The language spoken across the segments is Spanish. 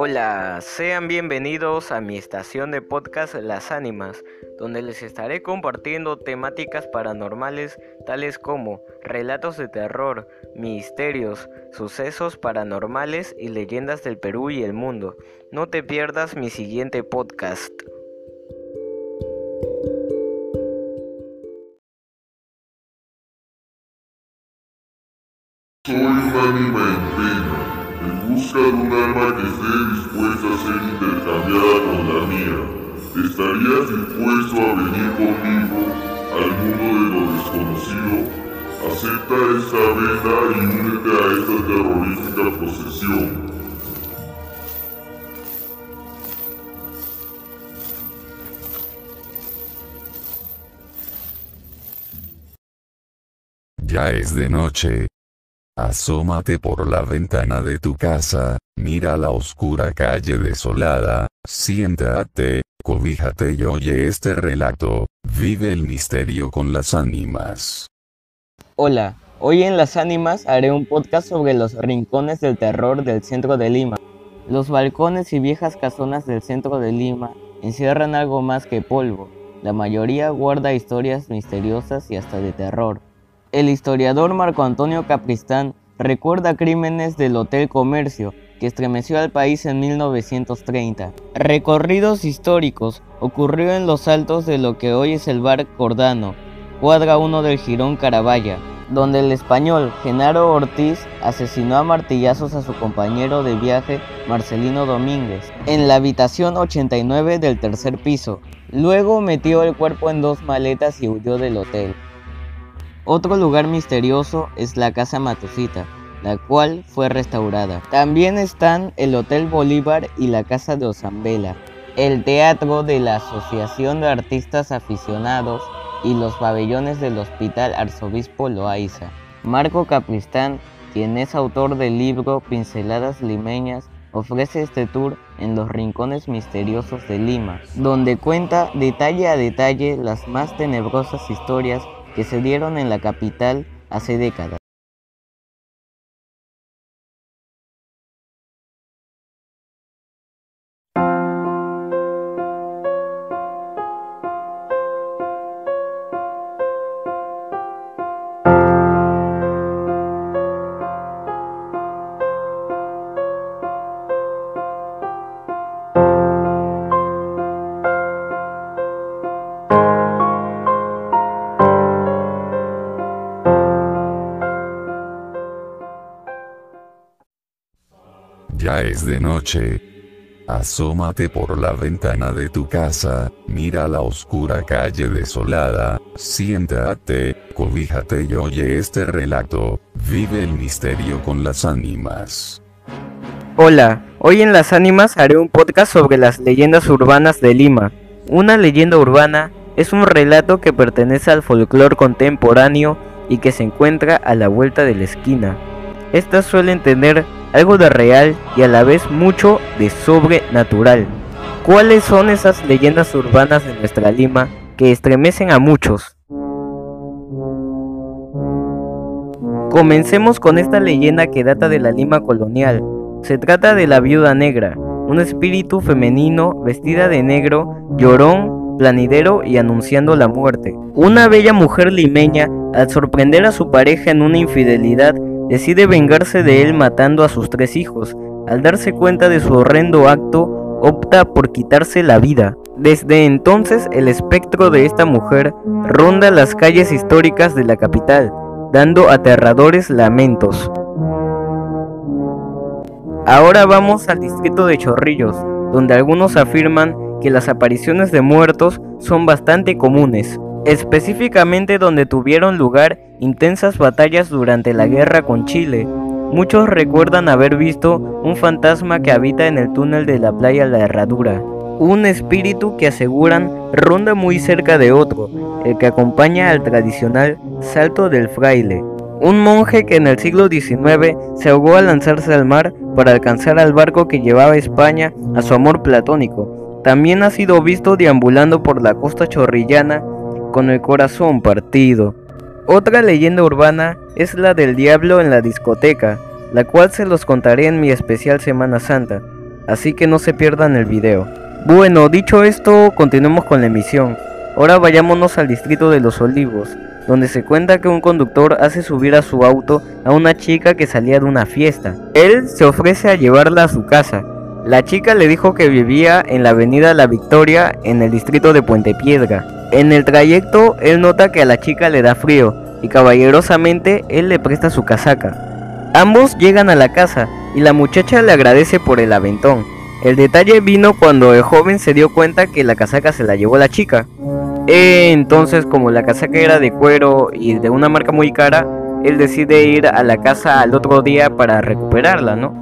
Hola, sean bienvenidos a mi estación de podcast Las Ánimas, donde les estaré compartiendo temáticas paranormales tales como relatos de terror, misterios, sucesos paranormales y leyendas del Perú y el mundo. No te pierdas mi siguiente podcast. Soy ánima en pena, en busca de un alma que esté dispuesta a ser intercambiada con la mía. ¿Estarías dispuesto a venir conmigo al mundo de lo desconocido? Acepta esta venda y únete a esta terrorífica procesión. Ya es de noche, Asómate por la ventana de tu casa, mira la oscura calle desolada, siéntate, cobíjate y oye este relato, vive el misterio con las ánimas. Hola, hoy en Las Ánimas haré un podcast sobre los rincones del terror del centro de Lima. Los balcones y viejas casonas del centro de Lima encierran algo más que polvo. La mayoría guarda historias misteriosas y hasta de terror. El historiador Marco Antonio Capristán recuerda crímenes del Hotel Comercio que estremeció al país en 1930. Recorridos históricos ocurrió en los altos de lo que hoy es el bar Cordano, cuadra 1 del Girón Carabaya, donde el español Genaro Ortiz asesinó a martillazos a su compañero de viaje Marcelino Domínguez en la habitación 89 del tercer piso. Luego metió el cuerpo en dos maletas y huyó del hotel. Otro lugar misterioso es la Casa Matusita, la cual fue restaurada. También están el Hotel Bolívar y la Casa de Osambela, el Teatro de la Asociación de Artistas Aficionados y los pabellones del Hospital Arzobispo Loaiza. Marco Capristán, quien es autor del libro Pinceladas Limeñas, ofrece este tour en los rincones misteriosos de Lima, donde cuenta detalle a detalle las más tenebrosas historias que se dieron en la capital hace décadas. Ya es de noche. Asómate por la ventana de tu casa, mira la oscura calle desolada, siéntate, cobíjate y oye este relato, vive el misterio con las ánimas. Hola, hoy en Las Ánimas haré un podcast sobre las leyendas urbanas de Lima. Una leyenda urbana es un relato que pertenece al folclore contemporáneo y que se encuentra a la vuelta de la esquina. Estas suelen tener algo de real y a la vez mucho de sobrenatural. ¿Cuáles son esas leyendas urbanas de nuestra Lima que estremecen a muchos? Comencemos con esta leyenda que data de la Lima colonial. Se trata de la viuda negra, un espíritu femenino vestida de negro, llorón, planidero y anunciando la muerte. Una bella mujer limeña, al sorprender a su pareja en una infidelidad, decide vengarse de él matando a sus tres hijos. Al darse cuenta de su horrendo acto, opta por quitarse la vida. Desde entonces el espectro de esta mujer ronda las calles históricas de la capital, dando aterradores lamentos. Ahora vamos al distrito de Chorrillos, donde algunos afirman que las apariciones de muertos son bastante comunes, específicamente donde tuvieron lugar intensas batallas durante la guerra con Chile. Muchos recuerdan haber visto un fantasma que habita en el túnel de la playa La Herradura, un espíritu que aseguran ronda muy cerca de otro, el que acompaña al tradicional salto del fraile, un monje que en el siglo XIX se ahogó al lanzarse al mar para alcanzar al barco que llevaba a España a su amor platónico. También ha sido visto deambulando por la costa chorrillana con el corazón partido. Otra leyenda urbana es la del diablo en la discoteca, la cual se los contaré en mi especial Semana Santa. así que no se pierdan el video. Bueno, dicho esto, continuemos con la emisión. Ahora vayámonos al distrito de Los Olivos, donde se cuenta que un conductor hace subir a su auto a una chica que salía de una fiesta. Él se ofrece a llevarla a su casa. La chica le dijo que vivía en la avenida La Victoria en el distrito de Puente Piedra. En el trayecto, él nota que a la chica le da frío y caballerosamente él le presta su casaca. Ambos llegan a la casa y la muchacha le agradece por el aventón. El detalle vino cuando el joven se dio cuenta que la casaca se la llevó la chica. Entonces, como la casaca era de cuero y de una marca muy cara, él decide ir a la casa al otro día para recuperarla, ¿no?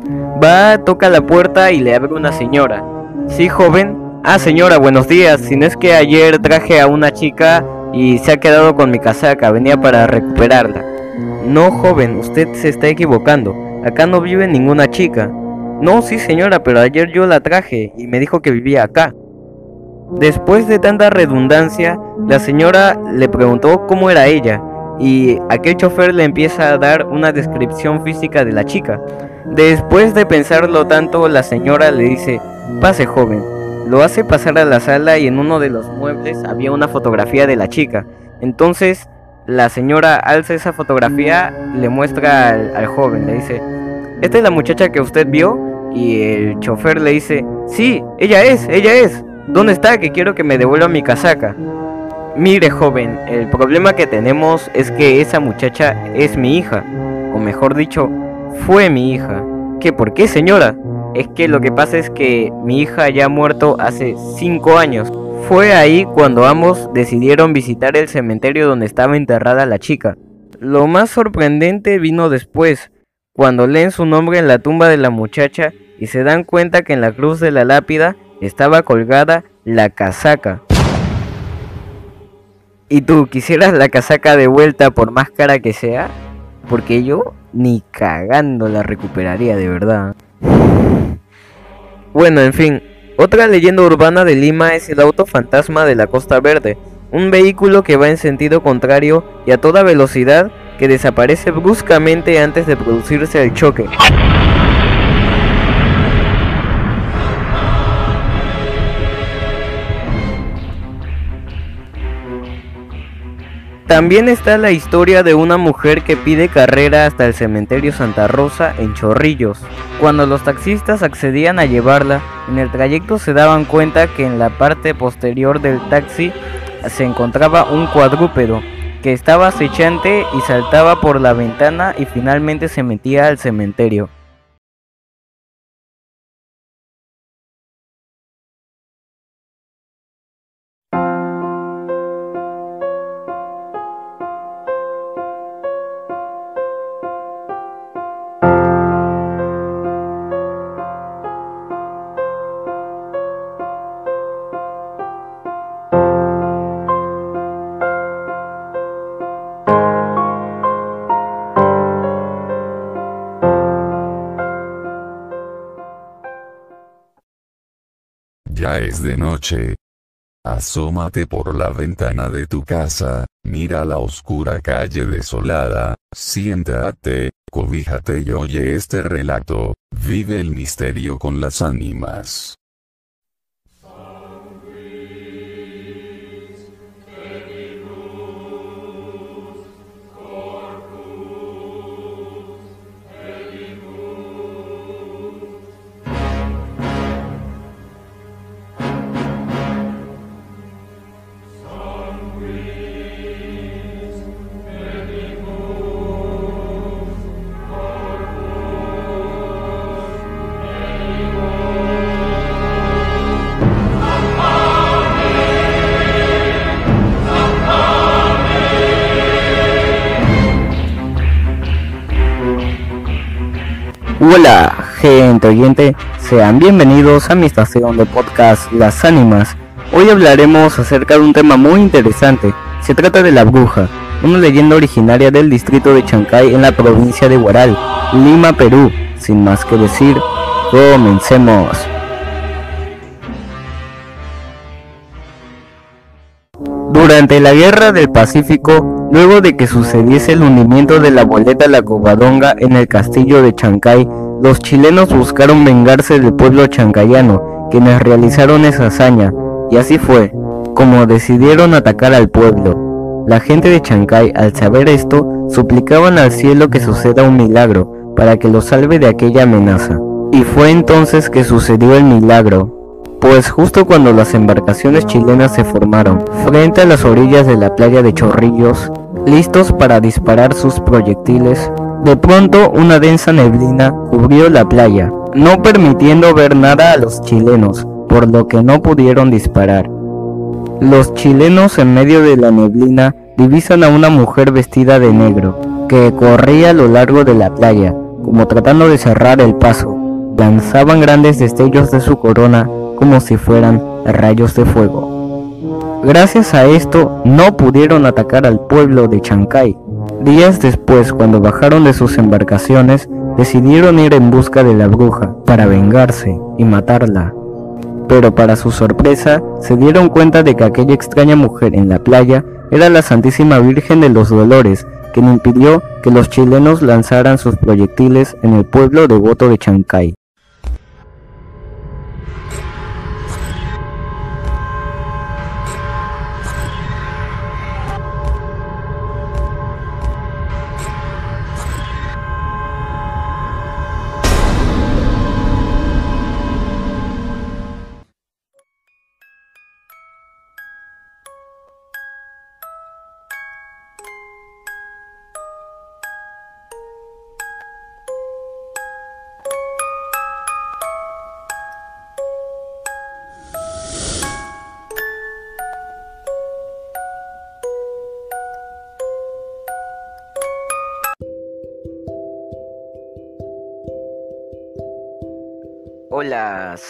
Va, toca la puerta y le abre una señora. Sí, joven. Ah, señora, buenos días. Si no es que ayer traje a una chica y se ha quedado con mi casaca, venía para recuperarla. No, joven, usted se está equivocando. Acá no vive ninguna chica. No, sí señora, pero ayer yo la traje y me dijo que vivía acá. Después de tanta redundancia, la señora le preguntó cómo era ella y aquel chofer le empieza a dar una descripción física de la chica. Después de pensarlo tanto, la señora le dice, pase joven. Lo hace pasar a la sala y en uno de los muebles había una fotografía de la chica. Entonces la señora alza esa fotografía, le muestra al, joven, le dice, ¿esta es la muchacha que usted vio? Y el chofer le dice, sí, ella es, ella es. ¿Dónde está? Que quiero que me devuelva mi casaca. Mire joven, el problema que tenemos es que esa muchacha es mi hija. O mejor dicho, fue mi hija. ¿Qué? ¿Por qué señora? Es que lo que pasa es que mi hija ya ha muerto hace 5 años. Fue ahí cuando ambos decidieron visitar el cementerio donde estaba enterrada la chica. Lo más sorprendente vino después, cuando leen su nombre en la tumba de la muchacha y se dan cuenta que en la cruz de la lápida estaba colgada la casaca. ¿Y tú quisieras la casaca de vuelta por más cara que sea? Porque yo ni cagando la recuperaría de verdad. Bueno, en fin, otra leyenda urbana de Lima es el auto fantasma de la Costa Verde, un vehículo que va en sentido contrario y a toda velocidad que desaparece bruscamente antes de producirse el choque. También está la historia de una mujer que pide carrera hasta el cementerio Santa Rosa en Chorrillos. Cuando los taxistas accedían a llevarla, en el trayecto se daban cuenta que en la parte posterior del taxi se encontraba un cuadrúpedo que estaba acechante y saltaba por la ventana y finalmente se metía al cementerio. Es de noche. Asómate por la ventana de tu casa, mira la oscura calle desolada, siéntate, cobíjate y oye este relato, vive el misterio con las ánimas. Hola, gente oyente, sean bienvenidos a mi estación de podcast Las Ánimas. Hoy hablaremos acerca de un tema muy interesante. Se trata de la bruja, una leyenda originaria del distrito de Chancay en la provincia de Huaral, Lima, Perú. Sin más que decir, comencemos. Durante la Guerra del Pacífico, luego de que sucediese el hundimiento de la boleta La Covadonga en el castillo de Chancay, los chilenos buscaron vengarse del pueblo chancayano, quienes realizaron esa hazaña, y así fue, como decidieron atacar al pueblo. La gente de Chancay, al saber esto, suplicaban al cielo que suceda un milagro, para que los salve de aquella amenaza. Y fue entonces que sucedió el milagro, pues justo cuando las embarcaciones chilenas se formaron, frente a las orillas de la playa de Chorrillos, listos para disparar sus proyectiles, de pronto una densa neblina cubrió la playa, no permitiendo ver nada a los chilenos, por lo que no pudieron disparar. Los chilenos en medio de la neblina divisan a una mujer vestida de negro, que corría a lo largo de la playa, como tratando de cerrar el paso. Lanzaban grandes destellos de su corona como si fueran rayos de fuego. Gracias a esto no pudieron atacar al pueblo de Chancay. Días después, cuando bajaron de sus embarcaciones, decidieron ir en busca de la bruja para vengarse y matarla. Pero para su sorpresa, se dieron cuenta de que aquella extraña mujer en la playa era la Santísima Virgen de los Dolores, quien impidió que los chilenos lanzaran sus proyectiles en el pueblo devoto de Chancay.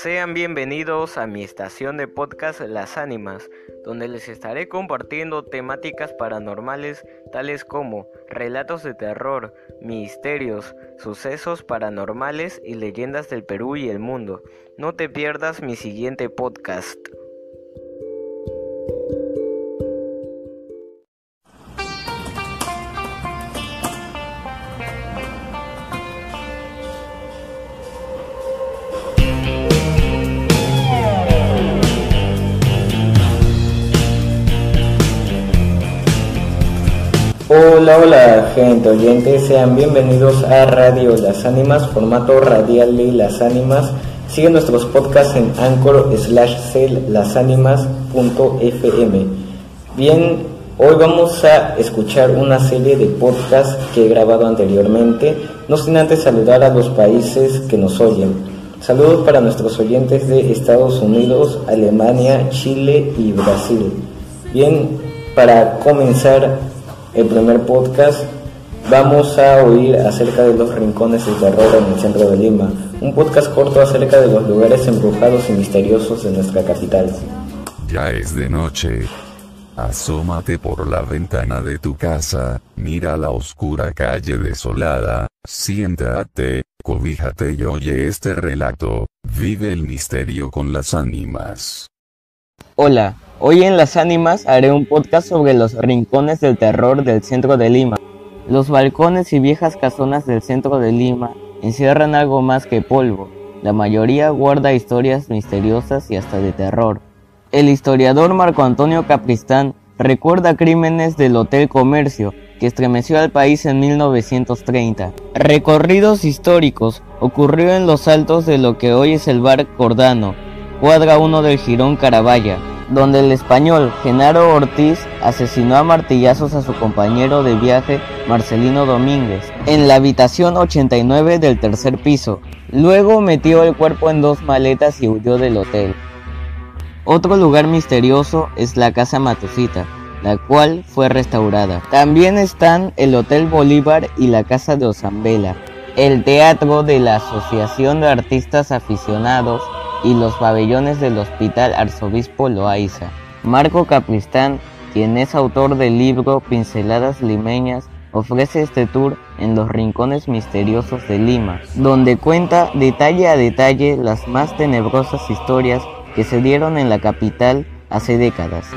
Sean bienvenidos a mi estación de podcast Las Ánimas, donde les estaré compartiendo temáticas paranormales tales como relatos de terror, misterios, sucesos paranormales y leyendas del Perú y el mundo. No te pierdas mi siguiente podcast. Hola, hola gente oyentes, sean bienvenidos a Radio Las Ánimas, formato radial de Las Ánimas. Sigue nuestros podcasts en anchor slash lasánimas.fm. Bien, hoy vamos a escuchar una serie de podcasts que he grabado anteriormente, no sin antes saludar a los países que nos oyen. Saludos para nuestros oyentes de Estados Unidos, Alemania, Chile y Brasil. Bien, para comenzar el primer podcast vamos a oír acerca de los rincones del terror en el centro de Lima, un podcast corto acerca de los lugares embrujados y misteriosos de nuestra capital. Ya es de noche. Asómate por la ventana de tu casa, mira la oscura calle desolada, siéntate, cobíjate y oye este relato, vive el misterio con las ánimas. Hola, hoy en Las Ánimas haré un podcast sobre los rincones del terror del centro de Lima. Los balcones y viejas casonas del centro de Lima encierran algo más que polvo. La mayoría guarda historias misteriosas y hasta de terror. El historiador Marco Antonio Capristán recuerda crímenes del Hotel Comercio que estremeció al país en 1930. Recorridos históricos ocurrió en los altos de lo que hoy es el bar Cordano, cuadra 1 del Girón Carabaya, donde el español Genaro Ortiz asesinó a martillazos a su compañero de viaje Marcelino Domínguez en la habitación 89 del tercer piso. Luego metió el cuerpo en dos maletas y huyó del hotel. Otro lugar misterioso es la Casa Matusita, la cual fue restaurada. También están el Hotel Bolívar y la Casa de Osambela, el Teatro de la Asociación de Artistas Aficionados y los pabellones del Hospital Arzobispo Loaiza. Marco Capristán, quien es autor del libro Pinceladas Limeñas, ofrece este tour en los rincones misteriosos de Lima, donde cuenta detalle a detalle las más tenebrosas historias que se dieron en la capital hace décadas.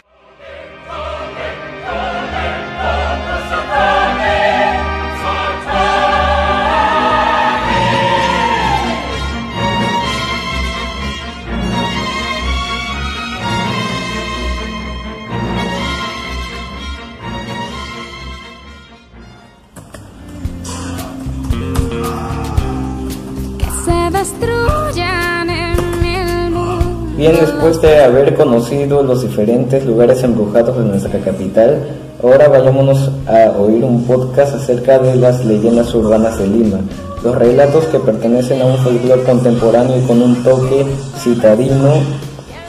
Bien, después de haber conocido los diferentes lugares embrujados de nuestra capital, ahora vayámonos a oír un podcast acerca de las leyendas urbanas de Lima. Los relatos que pertenecen a un folclore contemporáneo y con un toque citadino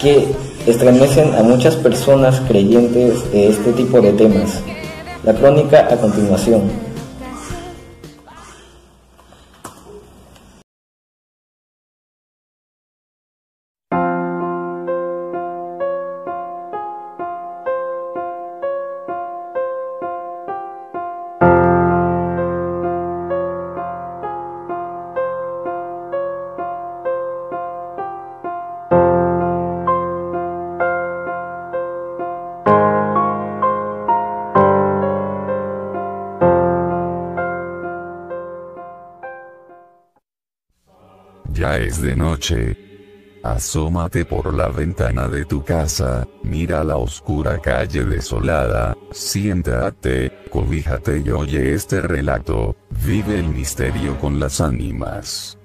que estremecen a muchas personas creyentes de este tipo de temas. La crónica a continuación. Ya es de noche. Asómate por la ventana de tu casa, mira la oscura calle desolada, siéntate, cobíjate y oye este relato, vive el misterio con las ánimas.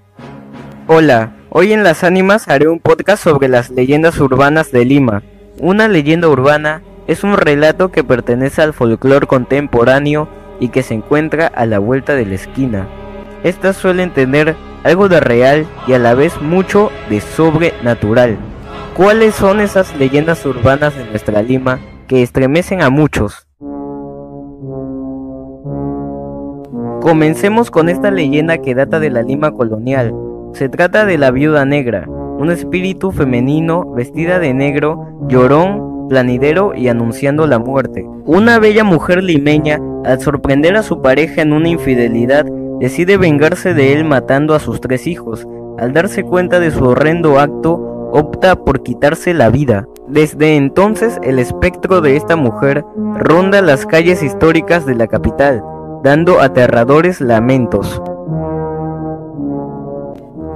Hola, hoy en Las Ánimas haré un podcast sobre las leyendas urbanas de Lima. Una leyenda urbana es un relato que pertenece al folclore contemporáneo y que se encuentra a la vuelta de la esquina. Estas suelen tener algo de real y a la vez mucho de sobrenatural. ¿Cuáles son esas leyendas urbanas de nuestra Lima que estremecen a muchos? Comencemos con esta leyenda que data de la Lima colonial. Se trata de la viuda negra, un espíritu femenino vestida de negro, llorón, planidero y anunciando la muerte. Una bella mujer limeña, al sorprender a su pareja en una infidelidad, decide vengarse de él matando a sus tres hijos. Al darse cuenta de su horrendo acto, opta por quitarse la vida. Desde entonces el espectro de esta mujer ronda las calles históricas de la capital, dando aterradores lamentos.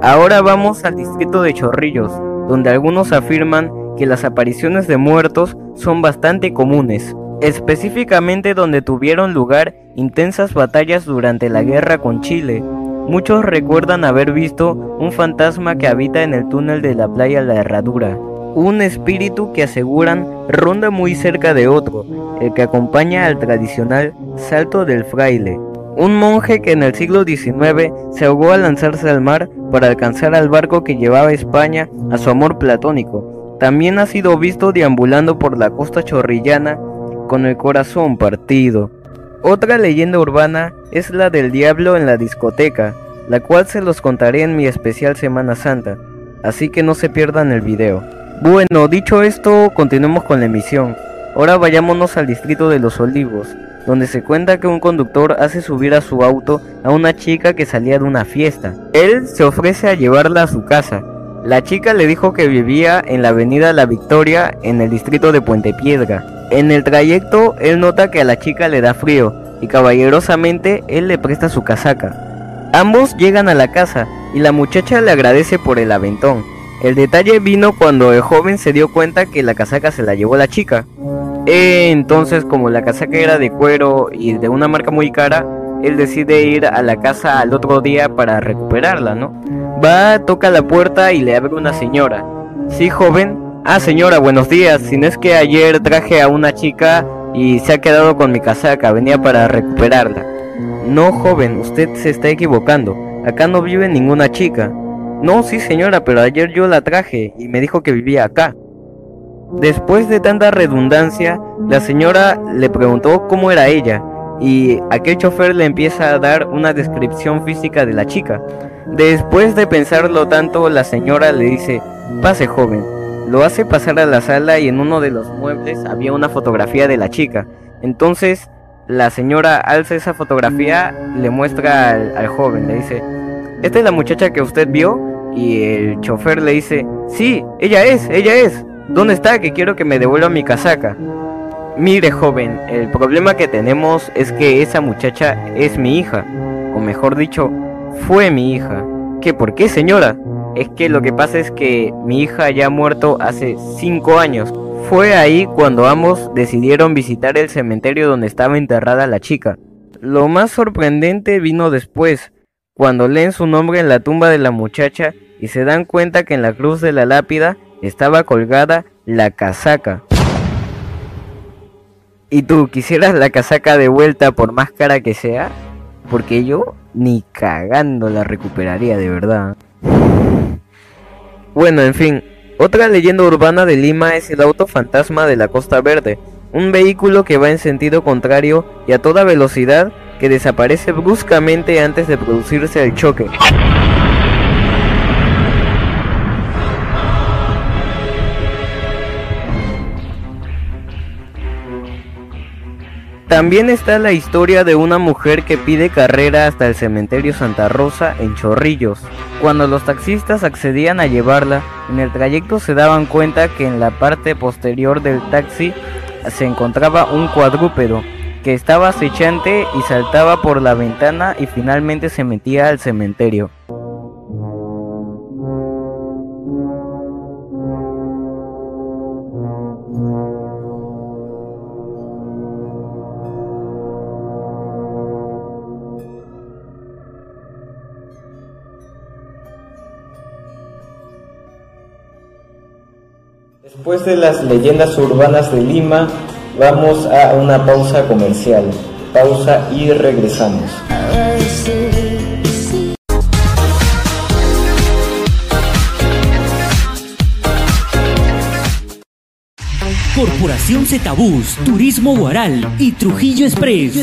Ahora vamos al distrito de Chorrillos, donde algunos afirman que las apariciones de muertos son bastante comunes, específicamente donde tuvieron lugar intensas batallas durante la guerra con Chile. Muchos recuerdan haber visto un fantasma que habita en el túnel de la playa La Herradura, un espíritu que aseguran ronda muy cerca de otro, el que acompaña al tradicional Salto del Fraile, un monje que en el siglo XIX se ahogó al lanzarse al mar para alcanzar al barco que llevaba a España a su amor platónico. También ha sido visto deambulando por la costa chorrillana con el corazón partido. Otra leyenda urbana es la del diablo en la discoteca, la cual se los contaré en mi especial Semana Santa, así que no se pierdan el video. Bueno, dicho esto, continuemos con la emisión. Ahora vayámonos al distrito de los olivos, donde se cuenta que un conductor hace subir a su auto a una chica que salía de una fiesta. Él se ofrece a llevarla a su casa. La chica le dijo que vivía en la avenida La Victoria en el distrito de Puente Piedra. En el trayecto él nota que a la chica le da frío y caballerosamente él le presta su casaca. Ambos llegan a la casa y la muchacha le agradece por el aventón. El detalle vino cuando el joven se dio cuenta que la casaca se la llevó la chica. Entonces, como la casaca era de cuero y de una marca muy cara, él decide ir a la casa al otro día para recuperarla, ¿no? Va, toca la puerta y le abre una señora. Sí, joven. Ah, señora, buenos días. Si no es que ayer traje a una chica y se ha quedado con mi casaca, venía para recuperarla. No, joven, usted se está equivocando. Acá no vive ninguna chica. No, sí, señora, pero ayer yo la traje y me dijo que vivía acá. Después de tanta redundancia, la señora le preguntó cómo era ella y aquel chofer le empieza a dar una descripción física de la chica. Después de pensarlo tanto, la señora le dice, pase joven. Lo hace pasar a la sala y en uno de los muebles había una fotografía de la chica. Entonces la señora alza esa fotografía, le muestra al, joven, le dice, ¿esta es la muchacha que usted vio? Y el chofer le dice, sí, ella es, ella es. ¿Dónde está? Que quiero que me devuelva mi casaca. Mire, joven, el problema que tenemos es que esa muchacha es mi hija. O mejor dicho, fue mi hija. ¿Qué? ¿Por qué, señora? Es que lo que pasa es que mi hija ya ha muerto hace 5 años. Fue ahí cuando ambos decidieron visitar el cementerio donde estaba enterrada la chica. Lo más sorprendente vino después, cuando leen su nombre en la tumba de la muchacha y se dan cuenta que en la cruz de la lápida estaba colgada la casaca. ¿Y tú quisieras la casaca de vuelta por más cara que sea? Porque yo ni cagando la recuperaría de verdad. Bueno, en fin, otra leyenda urbana de Lima es el auto fantasma de la Costa Verde, un vehículo que va en sentido contrario y a toda velocidad que desaparece bruscamente antes de producirse el choque. También está la historia de una mujer que pide carrera hasta el cementerio Santa Rosa en Chorrillos. Cuando los taxistas accedían a llevarla, en el trayecto se daban cuenta que en la parte posterior del taxi se encontraba un cuadrúpedo que estaba acechante y saltaba por la ventana y finalmente se metía al cementerio. Después de las leyendas urbanas de Lima, vamos a una pausa comercial. Pausa y regresamos. Corporación Zetabús, Turismo Guaral y Trujillo Express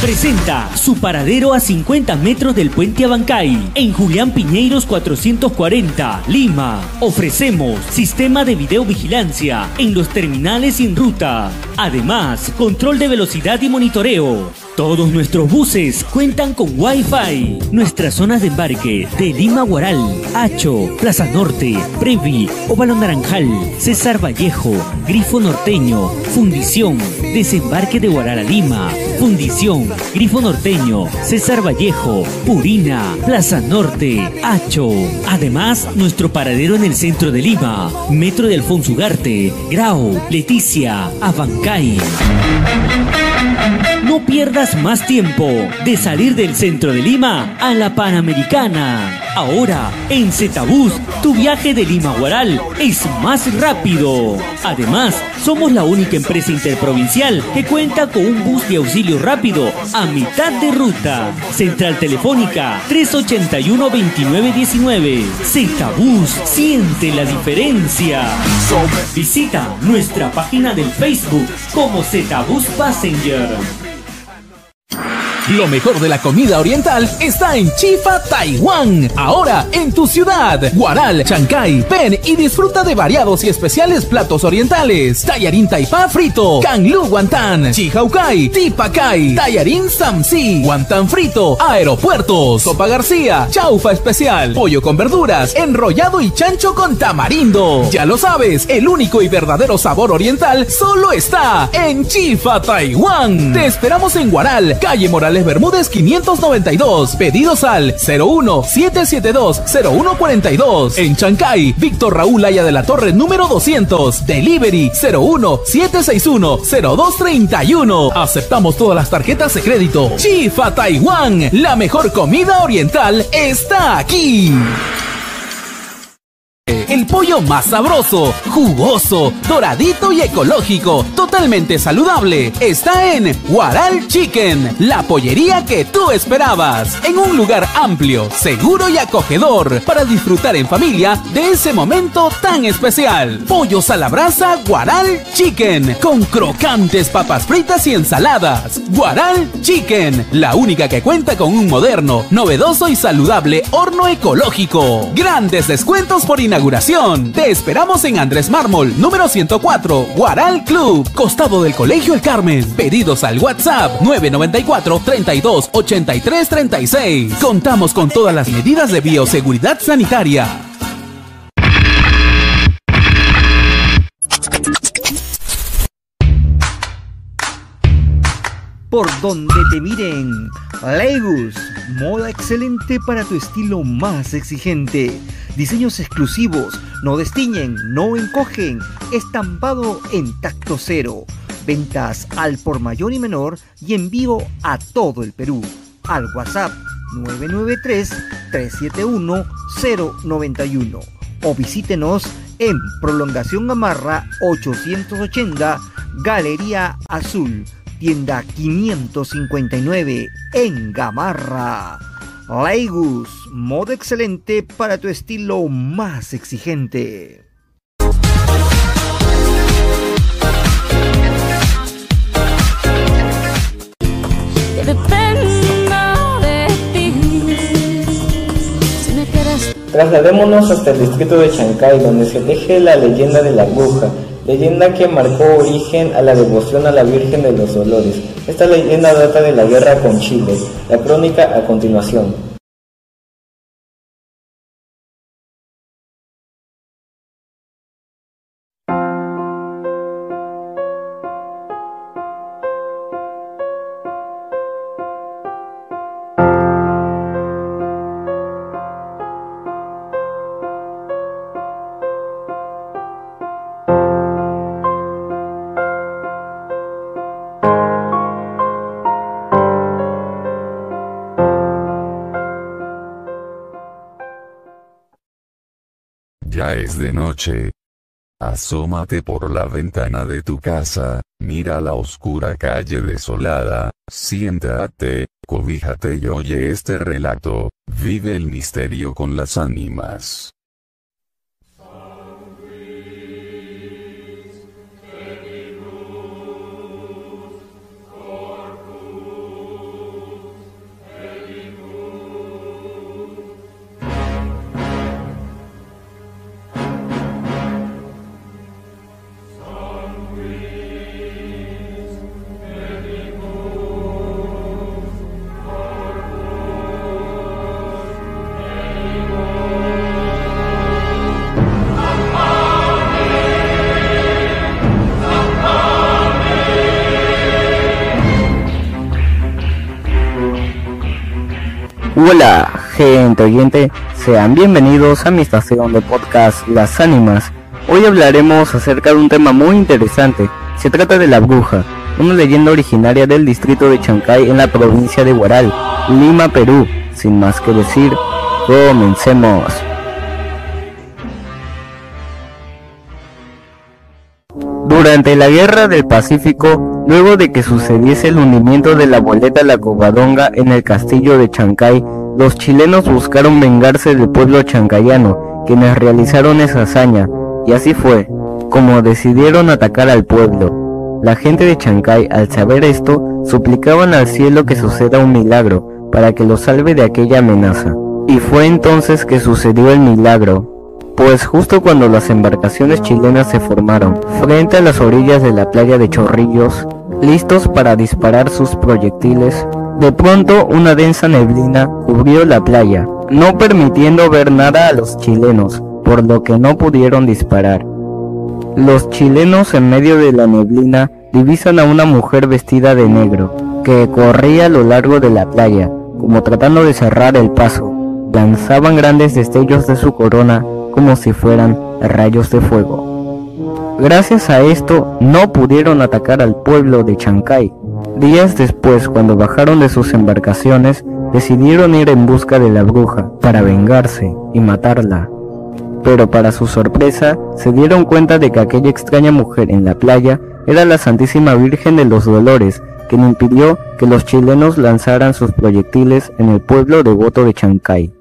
presenta su paradero a 50 metros del puente Abancay en Julián Piñeiros 440, Lima. Ofrecemos sistema de videovigilancia en los terminales sin ruta. Además, control de velocidad y monitoreo. Todos nuestros buses cuentan con Wi-Fi. Nuestras zonas de embarque de Lima Guaral, Hacho, Plaza Norte, Previ, Óvalo Naranjal, César Vallejo, Grifo Norteño, Fundición, Desembarque de Guaral a Lima, Fundición, Grifo Norteño, César Vallejo, Purina, Plaza Norte, Hacho. Además, nuestro paradero en el centro de Lima, Metro de Alfonso Ugarte, Grau, Leticia, Abancay. No pierdas más tiempo de salir del centro de Lima a la Panamericana. Ahora, en Zetabús, tu viaje de Lima a Guaral es más rápido. Además, somos la única empresa interprovincial que cuenta con un bus de auxilio rápido a mitad de ruta. Central Telefónica 381-2919. Zetabús, siente la diferencia. Visita nuestra página del Facebook como Zetabús Passenger. Lo mejor de la comida oriental está en Chifa, Taiwán. Ahora en tu ciudad. Guaral, Chancay, ven y disfruta de variados y especiales platos orientales. Tallarín Taipa frito, Canlu Guantán, Chihaucay, Tipacay, Tallarín Samsi, Guantán frito, aeropuertos, Sopa García, Chaufa especial, pollo con verduras, enrollado y chancho con tamarindo. Ya lo sabes, el único y verdadero sabor oriental solo está en Chifa, Taiwán. Te esperamos en Guaral, calle Morales Bermúdez 592. Pedidos al 01 772 0142. En Chancay, Víctor Raúl Aya de la Torre número 200. Delivery 01 761 0231. Aceptamos todas las tarjetas de crédito. Chifa Taiwán, la mejor comida oriental está aquí. El pollo más sabroso, jugoso, doradito y ecológico, totalmente saludable, está en Guaral Chicken, la pollería que tú esperabas, en un lugar amplio, seguro y acogedor para disfrutar en familia de ese momento tan especial. Pollos a la brasa Guaral Chicken, con crocantes papas fritas y ensaladas. Guaral Chicken, la única que cuenta con un moderno, novedoso y saludable horno ecológico. Grandes descuentos por Te esperamos en Andrés Mármol, número 104, Guaral Club, costado del Colegio El Carmen. Pedidos al WhatsApp 994 32 83 36. Contamos con todas las medidas de bioseguridad sanitaria. Por donde te miren, Legus, moda excelente para tu estilo más exigente. Diseños exclusivos, no destiñen, no encogen, estampado en tacto cero. Ventas al por mayor y menor y envío a todo el Perú. Al WhatsApp 993-371-091 o visítenos en Prolongación Gamarra 880 Galería Azul, tienda 559 en Gamarra. Laigus, modo excelente para tu estilo más exigente. Trasladémonos hasta el distrito de Chancay, donde se teje la leyenda de la bruja, leyenda que marcó origen a la devoción a la Virgen de los Dolores. Esta leyenda data de la guerra con Chile. La crónica a continuación. Es de noche. Asómate por la ventana de tu casa, mira la oscura calle desolada, siéntate, cobíjate y oye este relato, vive el misterio con las ánimas. Hola, gente oyente, sean bienvenidos a mi estación de podcast Las Ánimas. Hoy hablaremos acerca de un tema muy interesante. Se trata de la bruja, una leyenda originaria del distrito de Chancay en la provincia de Huaral, Lima, Perú. Sin más que decir, comencemos. Durante la Guerra del Pacífico, luego de que sucediese el hundimiento de la boleta La Covadonga en el castillo de Chancay, los chilenos buscaron vengarse del pueblo chancayano, quienes realizaron esa hazaña, y así fue, como decidieron atacar al pueblo. La gente de Chancay, al saber esto, suplicaban al cielo que suceda un milagro, para que los salve de aquella amenaza. Y fue entonces que sucedió el milagro, pues justo cuando las embarcaciones chilenas se formaron frente a las orillas de la playa de Chorrillos, listos para disparar sus proyectiles, de pronto una densa neblina cubrió la playa, no permitiendo ver nada a los chilenos, por lo que no pudieron disparar. Los chilenos en medio de la neblina divisan a una mujer vestida de negro, que corría a lo largo de la playa, como tratando de cerrar el paso. Lanzaban grandes destellos de su corona como si fueran rayos de fuego. Gracias a esto no pudieron atacar al pueblo de Chancay. Días después, cuando bajaron de sus embarcaciones, decidieron ir en busca de la bruja para vengarse y matarla. Pero para su sorpresa, se dieron cuenta de que aquella extraña mujer en la playa era la Santísima Virgen de los Dolores, quien impidió que los chilenos lanzaran sus proyectiles en el pueblo devoto de Chancay.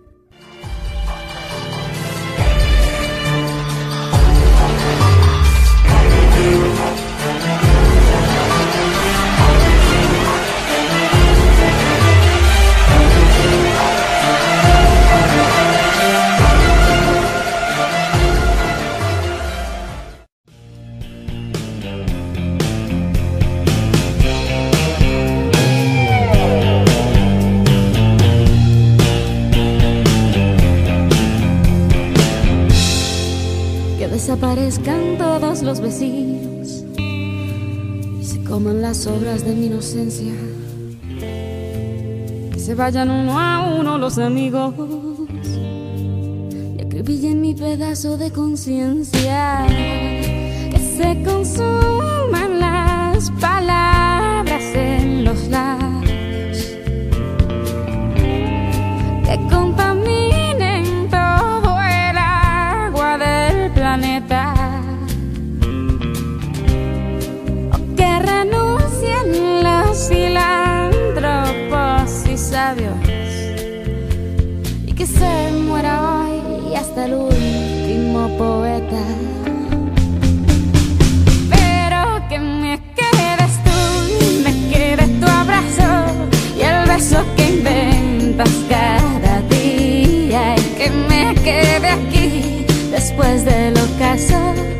Que se vayan uno a uno los amigos y acribillen mi pedazo de conciencia. Que se consuman las palabras hasta el último poeta. Pero que me quedes tú, me quedes tu abrazo y el beso que inventas cada día. Y que me quede aquí después del ocaso.